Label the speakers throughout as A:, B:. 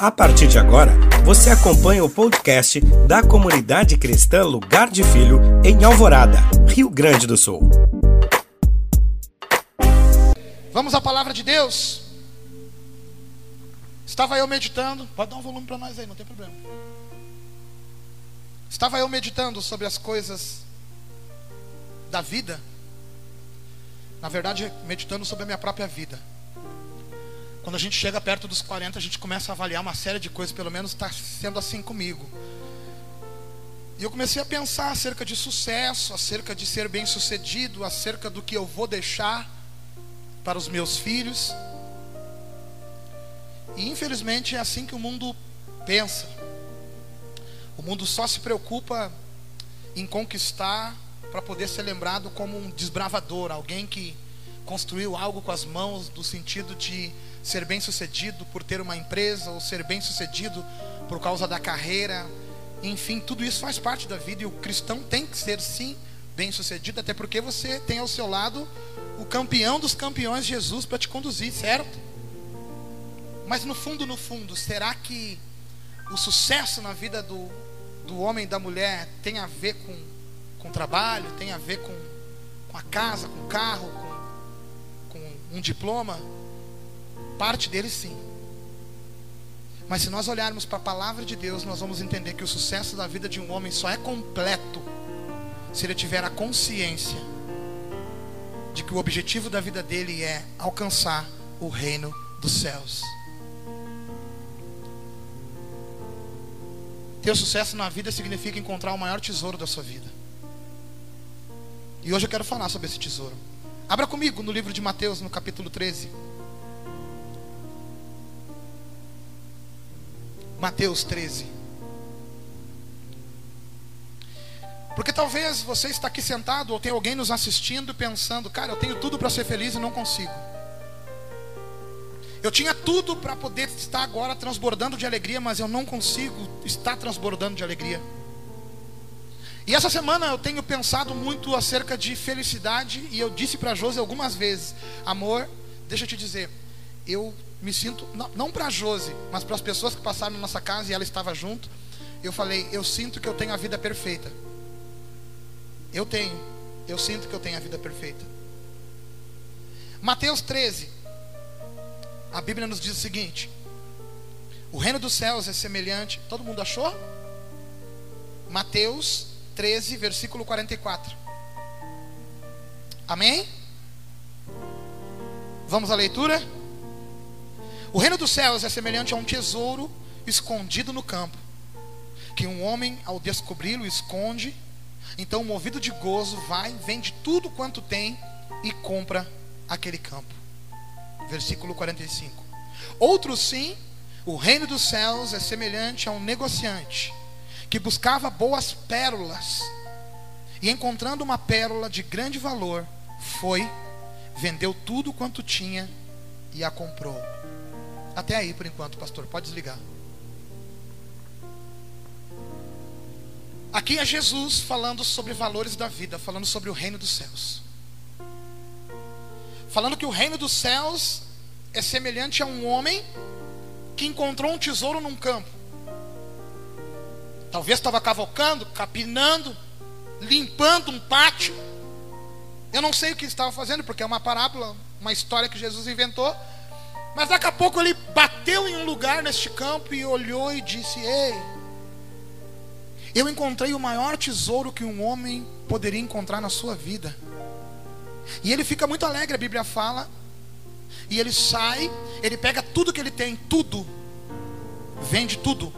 A: A partir de agora, você acompanha o podcast da comunidade cristã Lugar de Filho, em Alvorada, Rio Grande do Sul.
B: Vamos à palavra de Deus. Estava eu meditando, pode dar um volume para nós aí, não tem problema. Estava eu meditando sobre as coisas da vida. Na verdade, meditando sobre a minha própria vida. Quando a gente chega perto dos 40, a gente começa a avaliar uma série de coisas, pelo menos está sendo assim comigo. E eu comecei a pensar acerca de sucesso, acerca de ser bem sucedido, acerca do que eu vou deixar para os meus filhos. E infelizmente é assim que o mundo pensa. O mundo só se preocupa em conquistar para poder ser lembrado como um desbravador, alguém que construiu algo com as mãos, no sentido de ser bem sucedido por ter uma empresa, ou ser bem sucedido por causa da carreira. Enfim, tudo isso faz parte da vida e o cristão tem que ser sim bem sucedido, até porque você tem ao seu lado o campeão dos campeões, Jesus, para te conduzir, certo? Mas no fundo, no fundo, será que o sucesso na vida do, do homem e da mulher tem a ver com, com trabalho, tem a ver com, com a casa, com o carro, com, com um diploma? Parte dele sim. Mas se nós olharmos para a palavra de Deus, nós vamos entender que o sucesso da vida de um homem só é completo se ele tiver a consciência de que o objetivo da vida dele é alcançar o reino dos céus. Ter sucesso na vida significa encontrar o maior tesouro da sua vida. E hoje eu quero falar sobre esse tesouro. Abra comigo no livro de Mateus, no capítulo 13. Mateus 13. Porque talvez você está aqui sentado ou tem alguém nos assistindo pensando, cara, eu tenho tudo para ser feliz e não consigo. Eu tinha tudo para poder estar agora transbordando de alegria, mas eu não consigo estar transbordando de alegria. E essa semana eu tenho pensado muito acerca de felicidade e eu disse para Josi algumas vezes, amor, deixa eu te dizer, eu me sinto, não, não para a Josi, mas para as pessoas que passaram na nossa casa e ela estava junto, eu falei, eu sinto que eu tenho a vida perfeita. Eu tenho, eu sinto que eu tenho a vida perfeita. Mateus 13, a Bíblia nos diz o seguinte: o reino dos céus é semelhante, todo mundo achou? Mateus 13, versículo 44. Amém? Vamos à leitura? O reino dos céus é semelhante a um tesouro escondido no campo, que um homem, ao descobri-lo, esconde. Então, movido de gozo, vai, vende tudo quanto tem e compra aquele campo. Versículo 45. Outro sim, o reino dos céus é semelhante a um negociante que buscava boas pérolas e, encontrando uma pérola de grande valor, foi, vendeu tudo quanto tinha e a comprou. Até aí por enquanto, pastor. Pode desligar. Aqui é Jesus falando sobre valores da vida, falando sobre o reino dos céus. Falando que o reino dos céus é semelhante a um homem que encontrou um tesouro num campo. Talvez estava cavalcando, capinando, limpando um pátio. Eu não sei o que estava fazendo, porque é uma parábola, uma história que Jesus inventou. Mas daqui a pouco ele bateu em um lugar neste campo e olhou e disse: Ei, eu encontrei o maior tesouro que um homem poderia encontrar na sua vida. E ele fica muito alegre, a Bíblia fala. E ele sai, ele pega tudo que ele tem, tudo, vende tudo,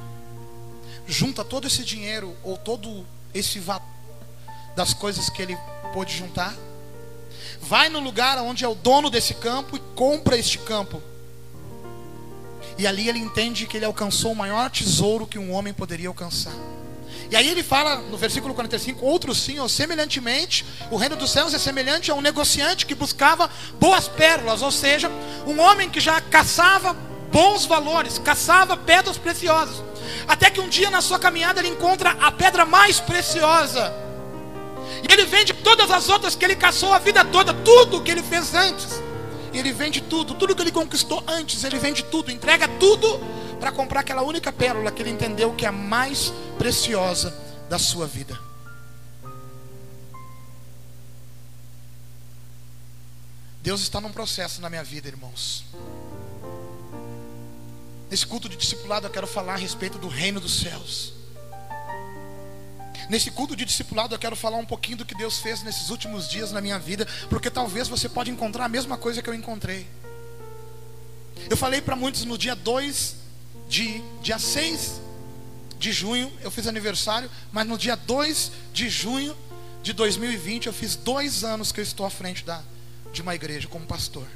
B: junta todo esse dinheiro ou todo esse valor das coisas que ele pôde juntar, vai no lugar onde é o dono desse campo e compra este campo. E ali ele entende que ele alcançou o maior tesouro que um homem poderia alcançar. E aí ele fala no versículo 45: Outro sim, ou semelhantemente, o reino dos céus é semelhante a um negociante que buscava boas pérolas, ou seja, um homem que já caçava bons valores, caçava pedras preciosas. Até que um dia na sua caminhada ele encontra a pedra mais preciosa. E ele vende todas as outras que ele caçou a vida toda, tudo que ele fez antes ele vende tudo, tudo que ele conquistou antes, ele vende tudo, entrega tudo para comprar aquela única pérola que ele entendeu que é a mais preciosa da sua vida. Deus está num processo na minha vida, irmãos. Nesse culto de discipulado eu quero falar a respeito do reino dos céus. Nesse culto de discipulado eu quero falar um pouquinho do que Deus fez nesses últimos dias na minha vida, porque talvez você pode encontrar a mesma coisa que eu encontrei. Eu falei para muitos no dia 2 de dia 6 de junho, eu fiz aniversário, mas no dia 2 de junho de 2020 eu fiz dois anos que eu estou à frente da, de uma igreja como pastor.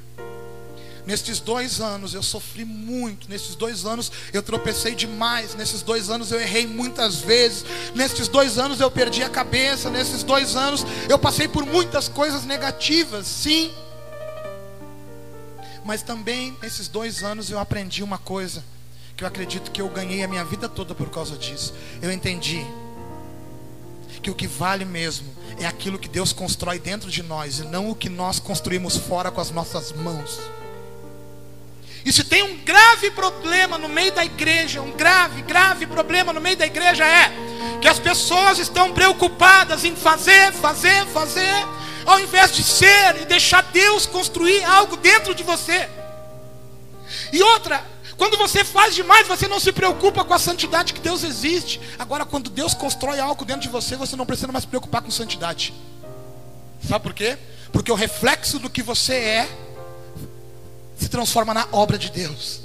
B: Nesses dois anos eu sofri muito. Nesses dois anos eu tropecei demais. Nesses dois anos eu errei muitas vezes. Nesses dois anos eu perdi a cabeça. Nesses dois anos eu passei por muitas coisas negativas, sim. Mas também nesses dois anos eu aprendi uma coisa que eu acredito que eu ganhei a minha vida toda por causa disso. Eu entendi que o que vale mesmo é aquilo que Deus constrói dentro de nós e não o que nós construímos fora com as nossas mãos. E se tem um grave problema no meio da igreja, um grave, grave problema no meio da igreja é que as pessoas estão preocupadas em fazer, fazer, fazer, ao invés de ser e deixar Deus construir algo dentro de você. E outra, quando você faz demais, você não se preocupa com a santidade que Deus existe. Agora, quando Deus constrói algo dentro de você, você não precisa mais se preocupar com santidade. Sabe por quê? Porque o reflexo do que você é se transforma na obra de Deus.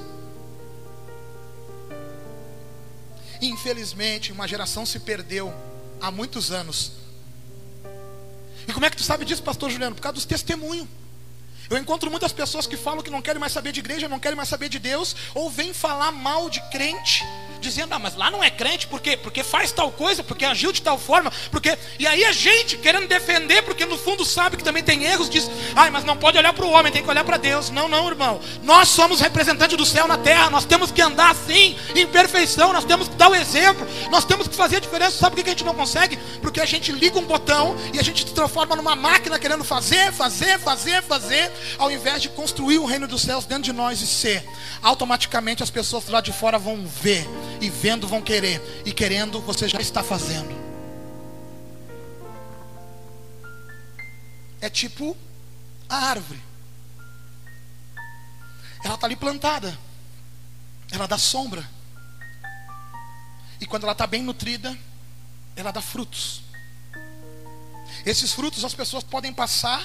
B: Infelizmente, uma geração se perdeu há muitos anos. E como é que tu sabe disso, pastor Juliano? Por causa dos testemunhos. Eu encontro muitas pessoas que falam que não querem mais saber de igreja, não querem mais saber de Deus, ou vêm falar mal de crente dizendo, ah, mas lá não é crente, por quê? Porque faz tal coisa, porque agiu de tal forma, porque. E aí a gente querendo defender, porque no fundo sabe que também tem erros, diz, ai, mas não pode olhar para o homem, tem que olhar para Deus. Não, não, irmão. Nós somos representantes do céu na terra, nós temos que andar assim, em perfeição, nós temos que dar o exemplo, nós temos que fazer a diferença. Sabe por que a gente não consegue? Porque a gente liga um botão e a gente se transforma numa máquina querendo fazer, fazer, fazer, fazer, ao invés de construir o reino dos céus dentro de nós e ser. Automaticamente as pessoas lá de fora vão ver e vendo vão querer, e querendo você já está fazendo. É tipo a árvore. Ela está ali plantada, ela dá sombra, e quando ela está bem nutrida, ela dá frutos. Esses frutos as pessoas podem passar,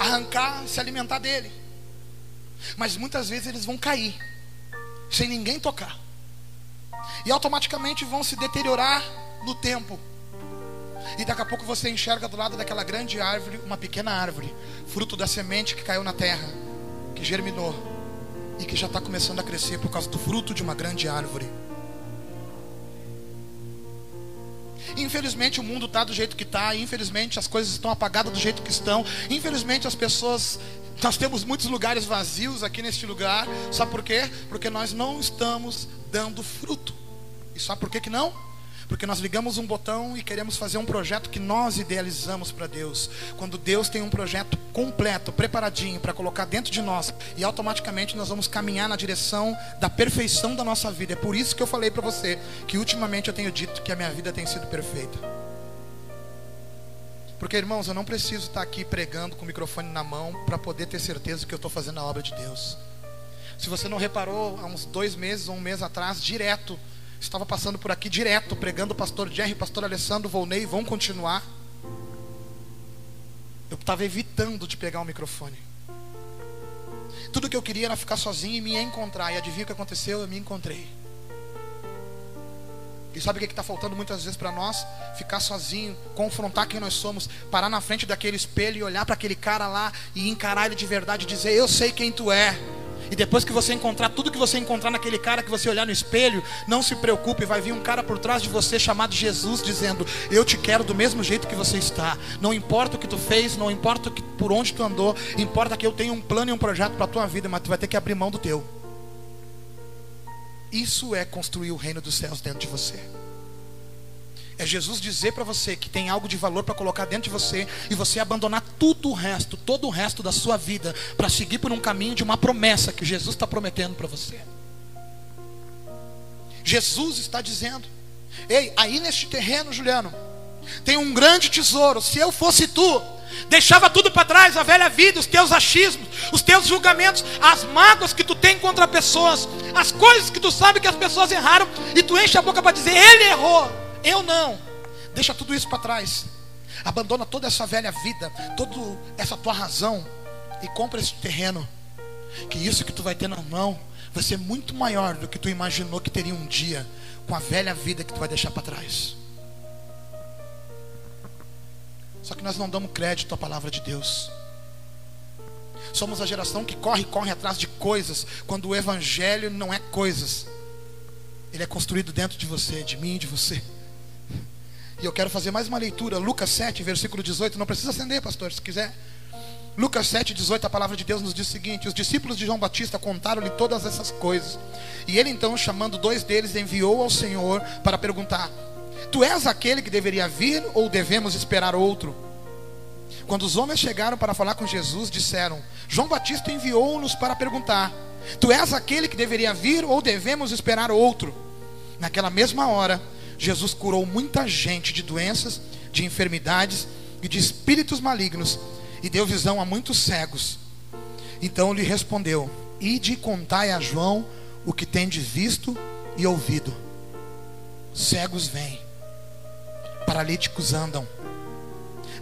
B: arrancar, se alimentar dele, mas muitas vezes eles vão cair sem ninguém tocar. E automaticamente vão se deteriorar no tempo. E daqui a pouco você enxerga do lado daquela grande árvore uma pequena árvore, fruto da semente que caiu na terra, que germinou e que já está começando a crescer por causa do fruto de uma grande árvore. Infelizmente o mundo está do jeito que está, infelizmente as coisas estão apagadas do jeito que estão, infelizmente as pessoas nós temos muitos lugares vazios aqui neste lugar. Sabe por quê? Porque nós não estamos dando fruto. E sabe por que, que não? Porque nós ligamos um botão e queremos fazer um projeto que nós idealizamos para Deus. Quando Deus tem um projeto completo, preparadinho para colocar dentro de nós, e automaticamente nós vamos caminhar na direção da perfeição da nossa vida. É por isso que eu falei para você que ultimamente eu tenho dito que a minha vida tem sido perfeita. Porque, irmãos, eu não preciso estar aqui pregando com o microfone na mão para poder ter certeza que eu estou fazendo a obra de Deus. Se você não reparou, há uns dois meses ou um mês atrás, direto, estava passando por aqui direto, pregando o pastor Jerry, o pastor Alessandro, Volney, vão continuar. Eu estava evitando de pegar o microfone. Tudo que eu queria era ficar sozinho e me encontrar. E adivinha o que aconteceu? Eu me encontrei. E sabe o que está faltando muitas vezes para nós? Ficar sozinho, confrontar quem nós somos, parar na frente daquele espelho e olhar para aquele cara lá e encarar ele de verdade e dizer: Eu sei quem tu é. E depois que você encontrar tudo que você encontrar naquele cara que você olhar no espelho, não se preocupe, vai vir um cara por trás de você chamado Jesus dizendo: "Eu te quero do mesmo jeito que você está. Não importa o que tu fez, não importa por onde tu andou, importa que eu tenho um plano e um projeto para tua vida, mas tu vai ter que abrir mão do teu." Isso é construir o reino dos céus dentro de você. É Jesus dizer para você que tem algo de valor para colocar dentro de você e você abandonar tudo o resto, todo o resto da sua vida para seguir por um caminho de uma promessa que Jesus está prometendo para você. Jesus está dizendo: Ei, aí neste terreno, Juliano, tem um grande tesouro. Se eu fosse tu, deixava tudo para trás, a velha vida, os teus achismos, os teus julgamentos, as mágoas que tu tem contra pessoas, as coisas que tu sabe que as pessoas erraram, e tu enche a boca para dizer, ele errou, eu não. Deixa tudo isso para trás. Abandona toda essa velha vida, toda essa tua razão e compra esse terreno. Que isso que tu vai ter na mão vai ser muito maior do que tu imaginou que teria um dia com a velha vida que tu vai deixar para trás. Só que nós não damos crédito à palavra de Deus. Somos a geração que corre, corre atrás de coisas, quando o evangelho não é coisas. Ele é construído dentro de você, de mim de você. E eu quero fazer mais uma leitura, Lucas 7, versículo 18. Não precisa acender, pastor, se quiser. Lucas 7, 18, a palavra de Deus nos diz o seguinte: Os discípulos de João Batista contaram-lhe todas essas coisas. E ele então, chamando dois deles, enviou ao Senhor para perguntar: Tu és aquele que deveria vir ou devemos esperar outro? Quando os homens chegaram para falar com Jesus, disseram: João Batista enviou-nos para perguntar: Tu és aquele que deveria vir ou devemos esperar outro? Naquela mesma hora, Jesus curou muita gente de doenças, de enfermidades e de espíritos malignos e deu visão a muitos cegos. Então lhe respondeu: Ide e contai a João o que tendes visto e ouvido. Cegos vêm, paralíticos andam,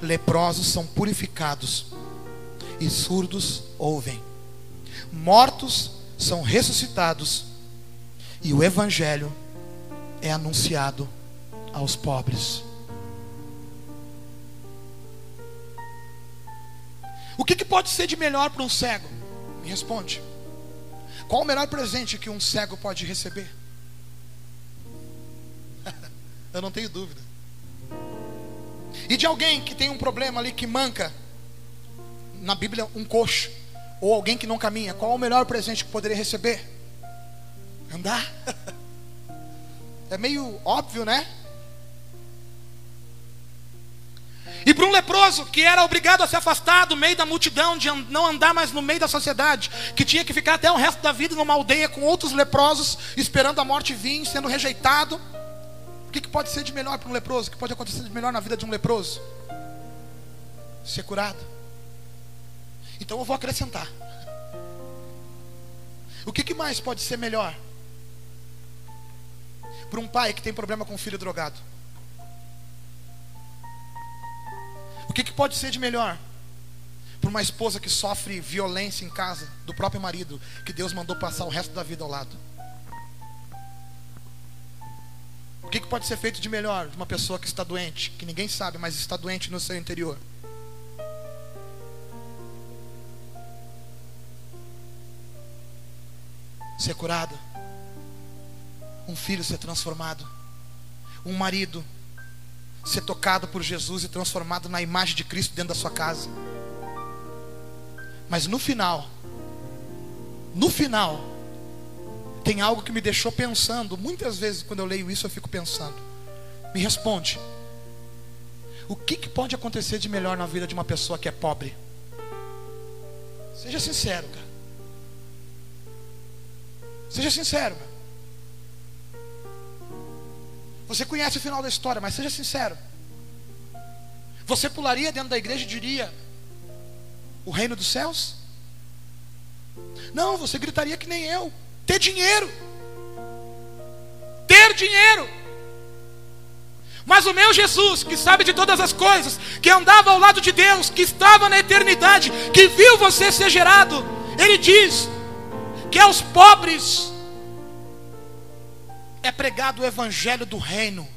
B: leprosos são purificados, e surdos ouvem, mortos são ressuscitados, e o Evangelho é anunciado aos pobres. O que, que pode ser de melhor para um cego? Me responde. Qual o melhor presente que um cego pode receber? Eu não tenho dúvida. E de alguém que tem um problema ali que manca, na Bíblia, um coxo, ou alguém que não caminha, qual o melhor presente que poderia receber? Andar. É meio óbvio, né? E para um leproso que era obrigado a se afastar do meio da multidão, de não andar mais no meio da sociedade, que tinha que ficar até o resto da vida numa aldeia com outros leprosos, esperando a morte vir, sendo rejeitado. O que, que pode ser de melhor para um leproso? O que pode acontecer de melhor na vida de um leproso? Ser curado. Então eu vou acrescentar. O que, que mais pode ser melhor para um pai que tem problema com um filho drogado? O que, que pode ser de melhor? Para uma esposa que sofre violência em casa do próprio marido, que Deus mandou passar o resto da vida ao lado. O que, que pode ser feito de melhor de uma pessoa que está doente, que ninguém sabe, mas está doente no seu interior? Ser curada, um filho ser transformado, um marido ser tocado por Jesus e transformado na imagem de Cristo dentro da sua casa. Mas no final, no final, tem algo que me deixou pensando. Muitas vezes, quando eu leio isso, eu fico pensando. Me responde: o que, que pode acontecer de melhor na vida de uma pessoa que é pobre? Seja sincero, cara. Seja sincero. Cara. Você conhece o final da história, mas seja sincero. Você pularia dentro da igreja e diria: O reino dos céus? Não, você gritaria que nem eu: Ter dinheiro. Ter dinheiro. Mas o meu Jesus, que sabe de todas as coisas, que andava ao lado de Deus, que estava na eternidade, que viu você ser gerado, ele diz que aos pobres é pregado o evangelho do reino.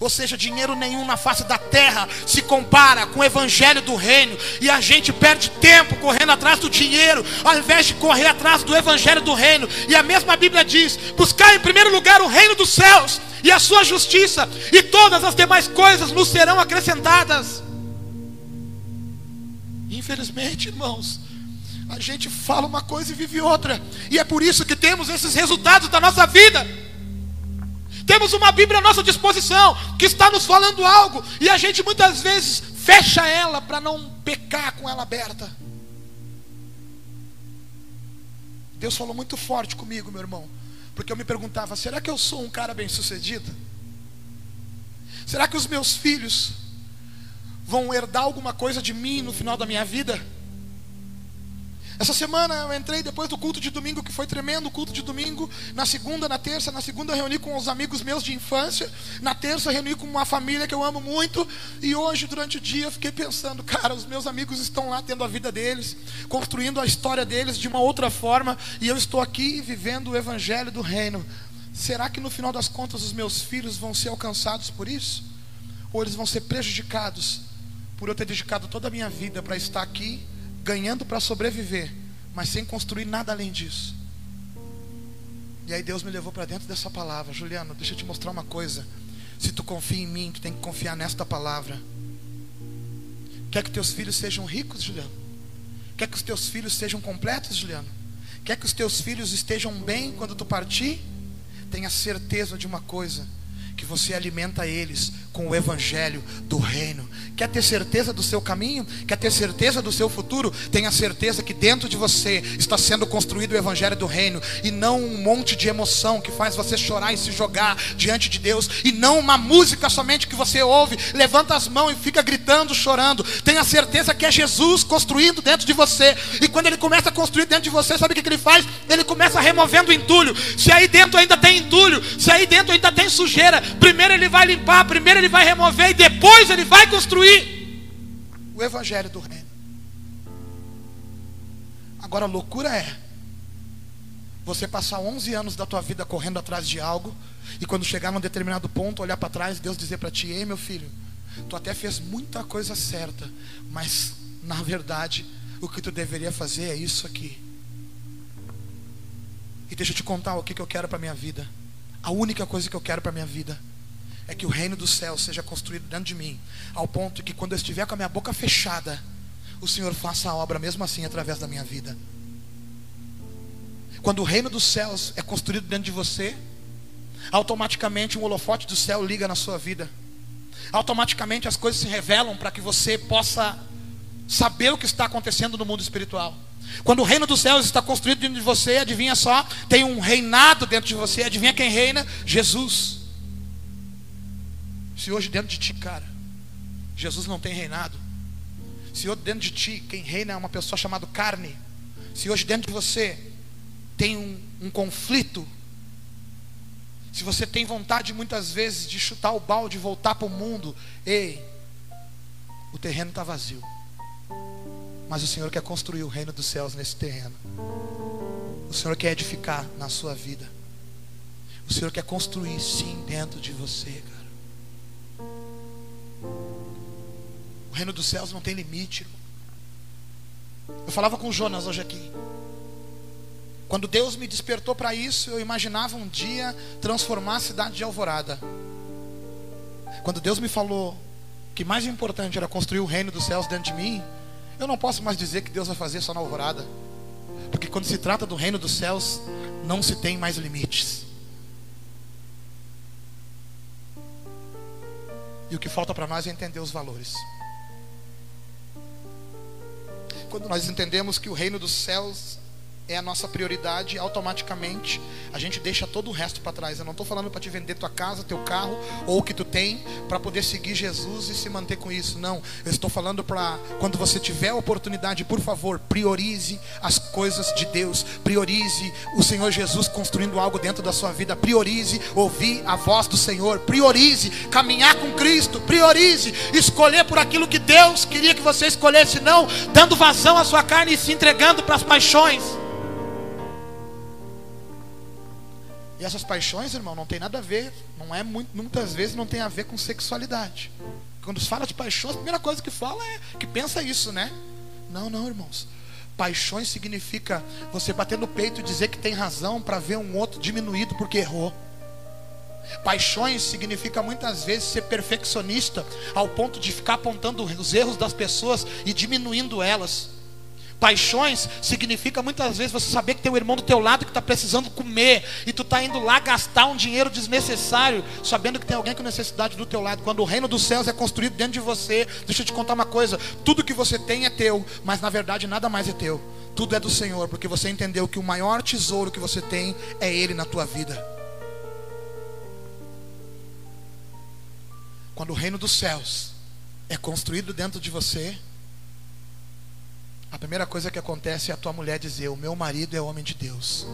B: Ou seja, dinheiro nenhum na face da terra se compara com o evangelho do reino. E a gente perde tempo correndo atrás do dinheiro, ao invés de correr atrás do evangelho do reino. E a mesma Bíblia diz: buscar em primeiro lugar o reino dos céus e a sua justiça, e todas as demais coisas nos serão acrescentadas. Infelizmente, irmãos, a gente fala uma coisa e vive outra, e é por isso que temos esses resultados da nossa vida. Temos uma Bíblia à nossa disposição que está nos falando algo e a gente muitas vezes fecha ela para não pecar com ela aberta. Deus falou muito forte comigo, meu irmão, Porque eu me perguntava: será que eu sou um cara bem-sucedido? Será que os meus filhos vão herdar alguma coisa de mim no final da minha vida? Essa semana eu entrei depois do culto de domingo, que foi tremendo o culto de domingo. Na segunda, na terça, na segunda reuni com os amigos meus de infância. Na terça reuni com uma família que eu amo muito. E hoje, durante o dia, eu fiquei pensando, cara, os meus amigos estão lá tendo a vida deles, construindo a história deles de uma outra forma. E eu estou aqui vivendo o evangelho do reino. Será que no final das contas os meus filhos vão ser alcançados por isso? Ou eles vão ser prejudicados por eu ter dedicado toda a minha vida para estar aqui? Ganhando para sobreviver, mas sem construir nada além disso. E aí Deus me levou para dentro dessa palavra, Juliano, deixa eu te mostrar uma coisa. Se tu confia em mim, tu tem que confiar nesta palavra. Quer que teus filhos sejam ricos, Juliano? Quer que os teus filhos sejam completos, Juliano? Quer que os teus filhos estejam bem quando tu partir? Tenha certeza de uma coisa que você alimenta eles com o evangelho do reino. Quer ter certeza do seu caminho? Quer ter certeza do seu futuro? Tenha certeza que dentro de você está sendo construído o evangelho do reino e não um monte de emoção que faz você chorar e se jogar diante de Deus e não uma música somente que você ouve, levanta as mãos e fica gritando, chorando. Tenha certeza que é Jesus construindo dentro de você. E quando ele começa a construir dentro de você, sabe o que ele faz? Ele começa removendo entulho. Se aí dentro ainda tem entulho, se aí dentro ainda tem sujeira, primeiro ele vai limpar, primeiro ele vai remover e depois ele vai construir o evangelho do reino. Agora a loucura é você passar 11 anos da tua vida correndo atrás de algo e quando chegar num determinado ponto, olhar para trás, Deus dizer para ti: "Ei, meu filho, tu até fez muita coisa certa, mas na verdade, o que tu deveria fazer é isso aqui". E deixa eu te contar o que, que eu quero para minha vida. A única coisa que eu quero para minha vida é que o reino dos céus seja construído dentro de mim, ao ponto que quando eu estiver com a minha boca fechada, o Senhor faça a obra mesmo assim através da minha vida. Quando o reino dos céus é construído dentro de você, automaticamente um holofote do céu liga na sua vida. Automaticamente as coisas se revelam para que você possa saber o que está acontecendo no mundo espiritual. Quando o reino dos céus está construído dentro de você, adivinha só, tem um reinado dentro de você, adivinha quem reina? Jesus. Se hoje dentro de ti, cara, Jesus não tem reinado. Se hoje dentro de ti, quem reina é uma pessoa chamada carne. Se hoje dentro de você tem um, um conflito. Se você tem vontade muitas vezes de chutar o balde e voltar para o mundo, ei, o terreno está vazio. Mas o Senhor quer construir o reino dos céus nesse terreno. O Senhor quer edificar na sua vida. O Senhor quer construir sim dentro de você, cara. Reino dos céus não tem limite. Eu falava com Jonas hoje aqui. Quando Deus me despertou para isso, eu imaginava um dia transformar a cidade de Alvorada. Quando Deus me falou que mais importante era construir o reino dos céus dentro de mim, eu não posso mais dizer que Deus vai fazer só na Alvorada. Porque quando se trata do reino dos céus, não se tem mais limites. E o que falta para nós é entender os valores. Quando nós entendemos que o reino dos céus é a nossa prioridade, automaticamente a gente deixa todo o resto para trás. Eu não estou falando para te vender tua casa, teu carro ou o que tu tem para poder seguir Jesus e se manter com isso. Não, eu estou falando para quando você tiver a oportunidade, por favor, priorize as coisas de Deus, priorize o Senhor Jesus construindo algo dentro da sua vida, priorize ouvir a voz do Senhor, priorize caminhar com Cristo, priorize escolher por aquilo que Deus queria que você escolhesse, não dando vazão à sua carne e se entregando para as paixões. E essas paixões, irmão, não tem nada a ver, não é muito, muitas vezes não tem a ver com sexualidade. Quando se fala de paixões, a primeira coisa que fala é que pensa isso, né? Não, não, irmãos. Paixões significa você bater no peito e dizer que tem razão para ver um outro diminuído porque errou. Paixões significa muitas vezes ser perfeccionista ao ponto de ficar apontando os erros das pessoas e diminuindo elas. Paixões significa muitas vezes você saber que tem um irmão do teu lado que está precisando comer e tu está indo lá gastar um dinheiro desnecessário, sabendo que tem alguém com necessidade do teu lado. Quando o reino dos céus é construído dentro de você, deixa eu te contar uma coisa: tudo que você tem é teu, mas na verdade nada mais é teu. Tudo é do Senhor, porque você entendeu que o maior tesouro que você tem é Ele na tua vida. Quando o reino dos céus é construído dentro de você, a primeira coisa que acontece é a tua mulher dizer: O meu marido é homem de Deus.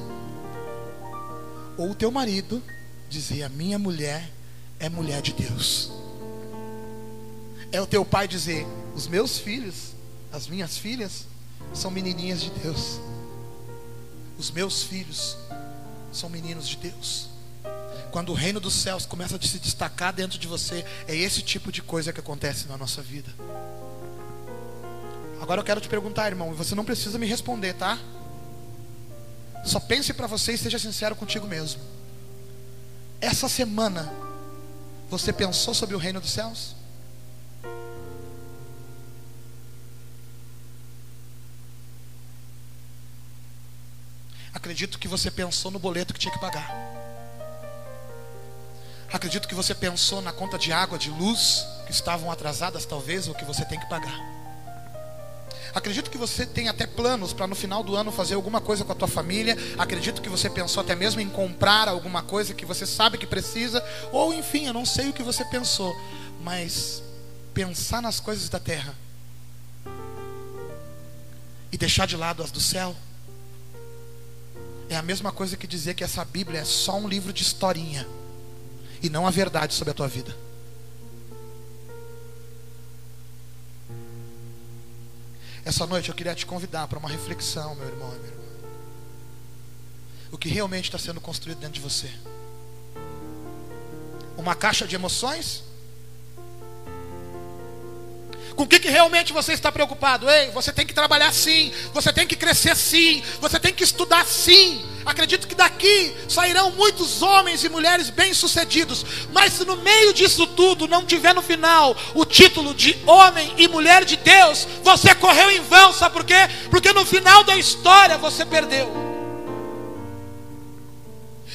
B: Ou o teu marido dizer: A minha mulher é mulher de Deus. É o teu pai dizer: Os meus filhos, as minhas filhas, são menininhas de Deus. Os meus filhos são meninos de Deus. Quando o reino dos céus começa a se destacar dentro de você, é esse tipo de coisa que acontece na nossa vida. Agora eu quero te perguntar, irmão, e você não precisa me responder, tá? Só pense para você e seja sincero contigo mesmo. Essa semana, você pensou sobre o reino dos céus? Acredito que você pensou no boleto que tinha que pagar. Acredito que você pensou na conta de água, de luz, que estavam atrasadas talvez, ou que você tem que pagar. Acredito que você tem até planos para no final do ano fazer alguma coisa com a tua família. Acredito que você pensou até mesmo em comprar alguma coisa que você sabe que precisa, ou enfim, eu não sei o que você pensou, mas pensar nas coisas da terra e deixar de lado as do céu é a mesma coisa que dizer que essa Bíblia é só um livro de historinha e não a verdade sobre a tua vida. Essa noite eu queria te convidar para uma reflexão, meu irmão e minha irmã. O que realmente está sendo construído dentro de você? Uma caixa de emoções? Com o que, que realmente você está preocupado? Ei, você tem que trabalhar sim, você tem que crescer sim, você tem que estudar sim. Acredito que daqui sairão muitos homens e mulheres bem-sucedidos, mas se no meio disso tudo não tiver no final o título de homem e mulher de Deus, você correu em vão, sabe por quê? Porque no final da história você perdeu.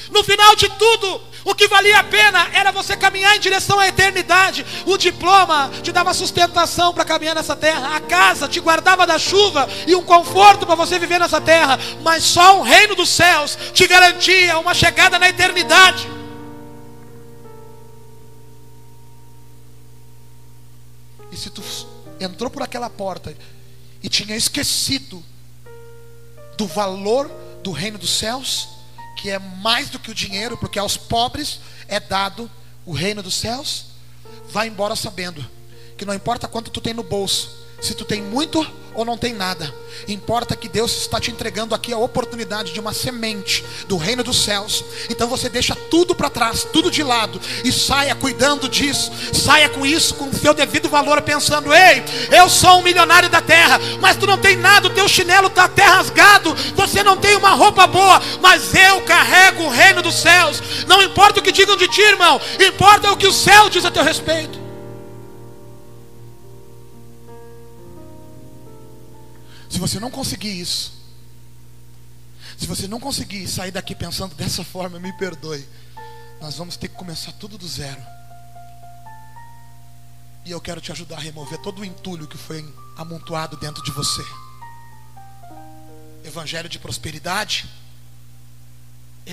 B: No final de tudo, o que valia a pena era você caminhar em direção à eternidade. O diploma te dava sustentação para caminhar nessa terra. A casa te guardava da chuva e um conforto para você viver nessa terra. Mas só o reino dos céus te garantia uma chegada na eternidade. E se tu entrou por aquela porta e tinha esquecido do valor do reino dos céus, que é mais do que o dinheiro, porque aos pobres é dado o reino dos céus, vai embora sabendo que não importa quanto tu tem no bolso, se tu tem muito ou não tem nada. Importa que Deus está te entregando aqui a oportunidade de uma semente do reino dos céus. Então você deixa tudo para trás, tudo de lado e saia cuidando disso. Saia com isso com o seu devido valor pensando: "Ei, eu sou um milionário da terra, mas tu não tem nada, o teu chinelo está até rasgado, você não tem uma roupa boa, mas eu carrego o reino dos céus. Não importa o que digam de ti, irmão, importa o que o céu diz a teu respeito. Se você não conseguir isso, se você não conseguir sair daqui pensando dessa forma, me perdoe. Nós vamos ter que começar tudo do zero. E eu quero te ajudar a remover todo o entulho que foi amontoado dentro de você. Evangelho de prosperidade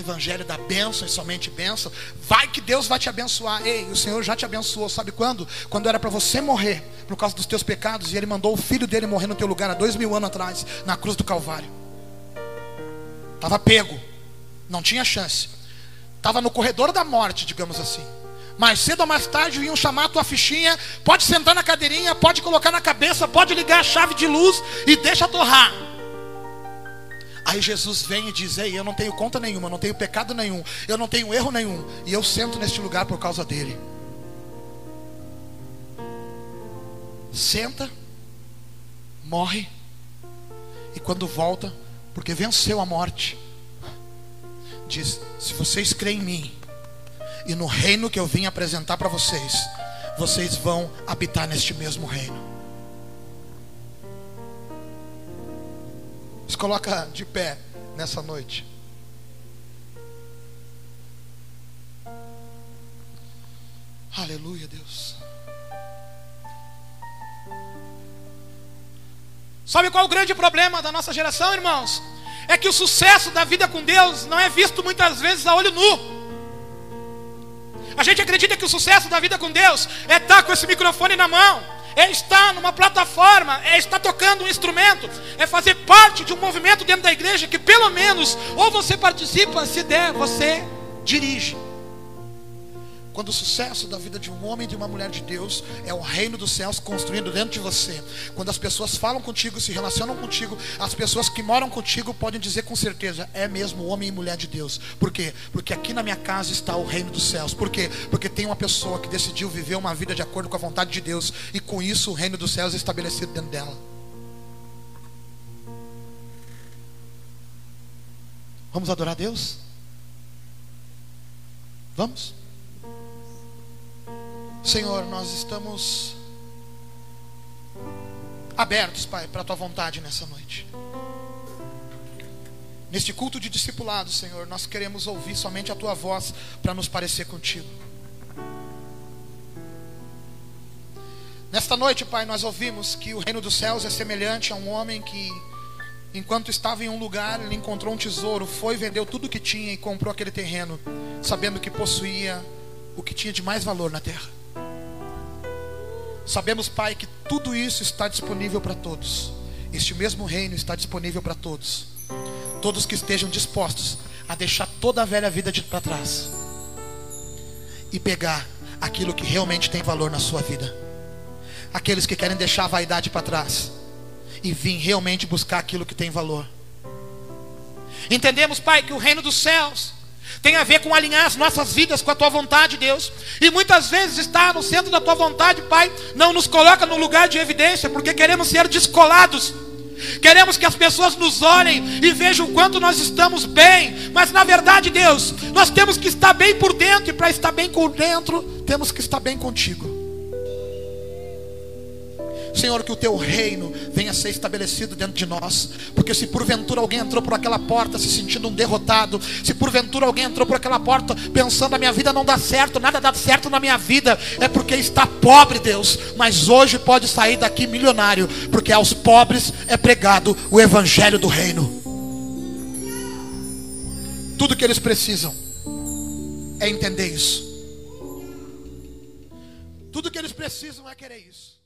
B: Evangelho da bênção e somente bênção. Vai que Deus vai te abençoar. Ei, o Senhor já te abençoou. Sabe quando? Quando era para você morrer por causa dos teus pecados. E Ele mandou o filho dele morrer no teu lugar há dois mil anos atrás, na cruz do Calvário. Estava pego. Não tinha chance. Estava no corredor da morte, digamos assim. Mais cedo ou mais tarde iam chamar a tua fichinha. Pode sentar na cadeirinha, pode colocar na cabeça, pode ligar a chave de luz e deixa torrar. Aí Jesus vem e diz: Ei, eu não tenho conta nenhuma, eu não tenho pecado nenhum, eu não tenho erro nenhum, e eu sento neste lugar por causa dele. Senta, morre, e quando volta, porque venceu a morte, diz: Se vocês creem em mim, e no reino que eu vim apresentar para vocês, vocês vão habitar neste mesmo reino. Se coloca de pé nessa noite. Aleluia, Deus. Sabe qual é o grande problema da nossa geração, irmãos? É que o sucesso da vida com Deus não é visto muitas vezes a olho nu. A gente acredita que o sucesso da vida com Deus é estar com esse microfone na mão, é estar numa plataforma, é estar tocando um instrumento, é fazer parte de um movimento dentro da igreja que pelo menos ou você participa, se der, você dirige. Quando o sucesso da vida de um homem e de uma mulher de Deus é o reino dos céus construindo dentro de você. Quando as pessoas falam contigo, se relacionam contigo, as pessoas que moram contigo podem dizer com certeza: é mesmo homem e mulher de Deus. Por quê? Porque aqui na minha casa está o reino dos céus. Por quê? Porque tem uma pessoa que decidiu viver uma vida de acordo com a vontade de Deus e com isso o reino dos céus é estabelecido dentro dela. Vamos adorar Deus? Vamos? Senhor, nós estamos abertos, Pai, para a tua vontade nessa noite. Neste culto de discipulado, Senhor, nós queremos ouvir somente a tua voz para nos parecer contigo. Nesta noite, Pai, nós ouvimos que o reino dos céus é semelhante a um homem que, enquanto estava em um lugar, ele encontrou um tesouro, foi, vendeu tudo o que tinha e comprou aquele terreno, sabendo que possuía o que tinha de mais valor na terra. Sabemos, Pai, que tudo isso está disponível para todos. Este mesmo reino está disponível para todos. Todos que estejam dispostos a deixar toda a velha vida de para trás e pegar aquilo que realmente tem valor na sua vida. Aqueles que querem deixar a vaidade para trás e vir realmente buscar aquilo que tem valor. Entendemos, Pai, que o reino dos céus tem a ver com alinhar as nossas vidas com a tua vontade, Deus. E muitas vezes estar no centro da tua vontade, Pai, não nos coloca no lugar de evidência, porque queremos ser descolados. Queremos que as pessoas nos olhem e vejam o quanto nós estamos bem, mas na verdade, Deus, nós temos que estar bem por dentro, e para estar bem por dentro, temos que estar bem contigo. Senhor, que o teu reino venha a ser estabelecido dentro de nós. Porque se porventura alguém entrou por aquela porta se sentindo um derrotado, se porventura alguém entrou por aquela porta pensando a minha vida não dá certo, nada dá certo na minha vida, é porque está pobre, Deus. Mas hoje pode sair daqui milionário, porque aos pobres é pregado o evangelho do reino. Tudo que eles precisam é entender isso. Tudo que eles precisam é querer isso.